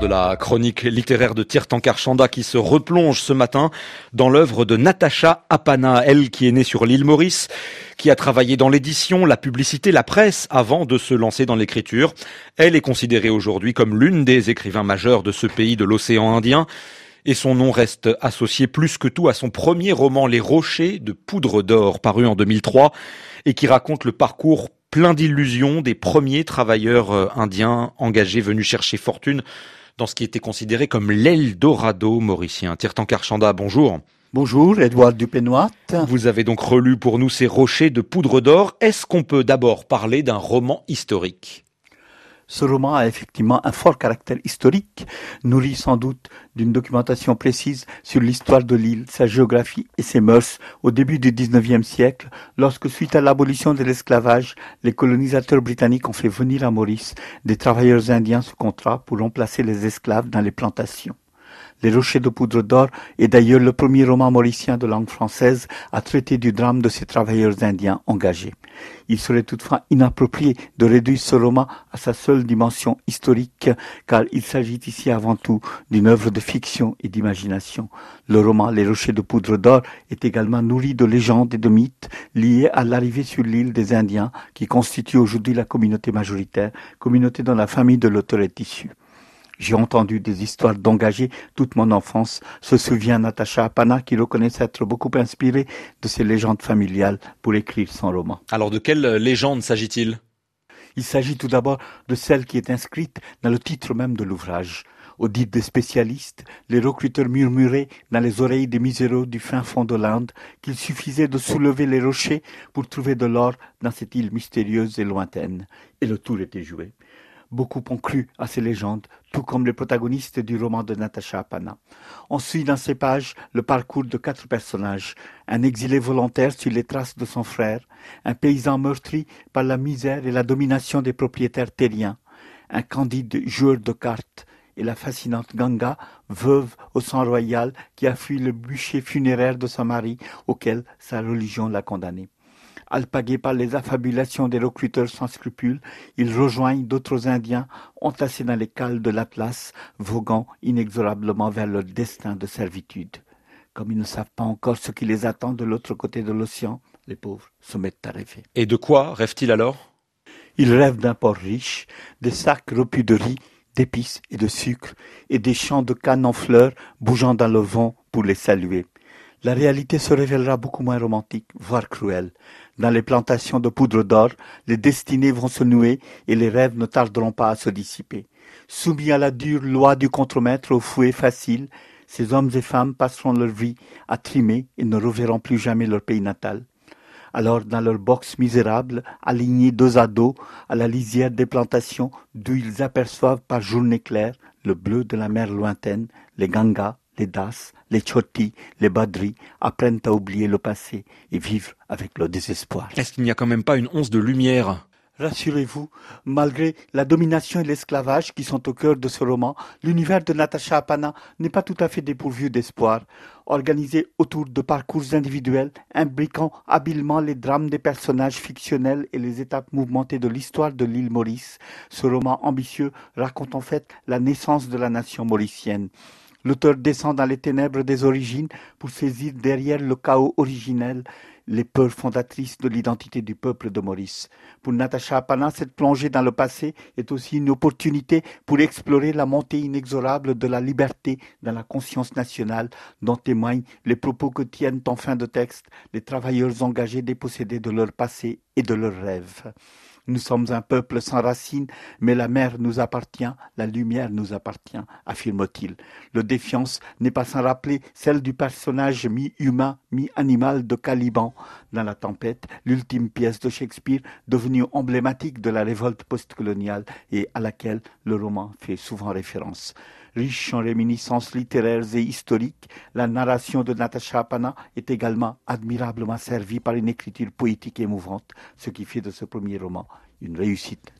de la chronique littéraire de Tirtankar Chanda qui se replonge ce matin dans l'œuvre de Natacha Apana, elle qui est née sur l'île Maurice, qui a travaillé dans l'édition, la publicité, la presse avant de se lancer dans l'écriture. Elle est considérée aujourd'hui comme l'une des écrivains majeurs de ce pays de l'océan Indien et son nom reste associé plus que tout à son premier roman Les Rochers de Poudre d'Or, paru en 2003, et qui raconte le parcours plein d'illusions des premiers travailleurs euh, indiens engagés venus chercher fortune dans ce qui était considéré comme l'Eldorado mauricien. Tirtankar Chanda, bonjour. Bonjour, Edouard Dupénoit. Vous avez donc relu pour nous ces rochers de poudre d'or. Est-ce qu'on peut d'abord parler d'un roman historique? Ce roman a effectivement un fort caractère historique, nourri sans doute d'une documentation précise sur l'histoire de l'île, sa géographie et ses mœurs au début du XIXe siècle, lorsque suite à l'abolition de l'esclavage, les colonisateurs britanniques ont fait venir à Maurice des travailleurs indiens sous contrat pour remplacer les esclaves dans les plantations. Les Rochers de poudre d'or est d'ailleurs le premier roman mauricien de langue française à traiter du drame de ces travailleurs indiens engagés. Il serait toutefois inapproprié de réduire ce roman à sa seule dimension historique, car il s'agit ici avant tout d'une œuvre de fiction et d'imagination. Le roman Les Rochers de poudre d'or est également nourri de légendes et de mythes liés à l'arrivée sur l'île des Indiens, qui constitue aujourd'hui la communauté majoritaire, communauté dont la famille de l'auteur est issue. J'ai entendu des histoires d'engagés toute mon enfance, se souvient Natacha Apana qui reconnaît s'être beaucoup inspirée de ces légendes familiales pour écrire son roman. Alors de quelle légende s'agit-il? Il s'agit tout d'abord de celle qui est inscrite dans le titre même de l'ouvrage. Au dit des spécialistes, les recruteurs murmuraient dans les oreilles des miséreux du fin fond de l'Inde qu'il suffisait de soulever les rochers pour trouver de l'or dans cette île mystérieuse et lointaine. Et le tour était joué. Beaucoup ont cru à ces légendes, tout comme les protagonistes du roman de Natasha Apana. On suit dans ces pages le parcours de quatre personnages. Un exilé volontaire sur les traces de son frère, un paysan meurtri par la misère et la domination des propriétaires terriens, un candide joueur de cartes, et la fascinante Ganga, veuve au sang royal, qui a fui le bûcher funéraire de son mari, auquel sa religion l'a condamné alpagués par les affabulations des recruteurs sans scrupules, ils rejoignent d'autres Indiens entassés dans les cales de l'Atlas, voguant inexorablement vers leur destin de servitude. Comme ils ne savent pas encore ce qui les attend de l'autre côté de l'océan, les pauvres se mettent à rêver. Et de quoi rêvent-ils alors? Ils rêvent d'un port riche, des sacs repus de riz, d'épices et de sucre, et des champs de cannes en fleurs bougeant dans le vent pour les saluer la réalité se révélera beaucoup moins romantique, voire cruelle. Dans les plantations de poudre d'or, les destinées vont se nouer et les rêves ne tarderont pas à se dissiper. Soumis à la dure loi du contremaître au fouet facile, ces hommes et femmes passeront leur vie à trimer et ne reverront plus jamais leur pays natal. Alors, dans leur box misérable, alignés dos à dos, à la lisière des plantations, d'où ils aperçoivent par journée claire le bleu de la mer lointaine, les gangas, les Das, les Choti, les Badri apprennent à oublier le passé et vivre avec le désespoir. Est-ce qu'il n'y a quand même pas une once de lumière? Rassurez-vous, malgré la domination et l'esclavage qui sont au cœur de ce roman, l'univers de Natasha Apana n'est pas tout à fait dépourvu d'espoir. Organisé autour de parcours individuels, imbriquant habilement les drames des personnages fictionnels et les étapes mouvementées de l'histoire de l'île Maurice, ce roman ambitieux raconte en fait la naissance de la nation mauricienne. L'auteur descend dans les ténèbres des origines pour saisir derrière le chaos originel les peurs fondatrices de l'identité du peuple de Maurice. Pour Natacha Apana, cette plongée dans le passé est aussi une opportunité pour explorer la montée inexorable de la liberté dans la conscience nationale dont témoignent les propos que tiennent en fin de texte les travailleurs engagés dépossédés de leur passé et de leurs rêves. Nous sommes un peuple sans racines, mais la mer nous appartient, la lumière nous appartient, affirme-t-il. Le défiance n'est pas sans rappeler celle du personnage mi-humain, mi-animal de Caliban dans La Tempête, l'ultime pièce de Shakespeare devenue emblématique de la révolte postcoloniale et à laquelle le roman fait souvent référence. Riche en réminiscences littéraires et historiques, la narration de Natasha Apana est également admirablement servie par une écriture poétique émouvante, ce qui fait de ce premier roman une réussite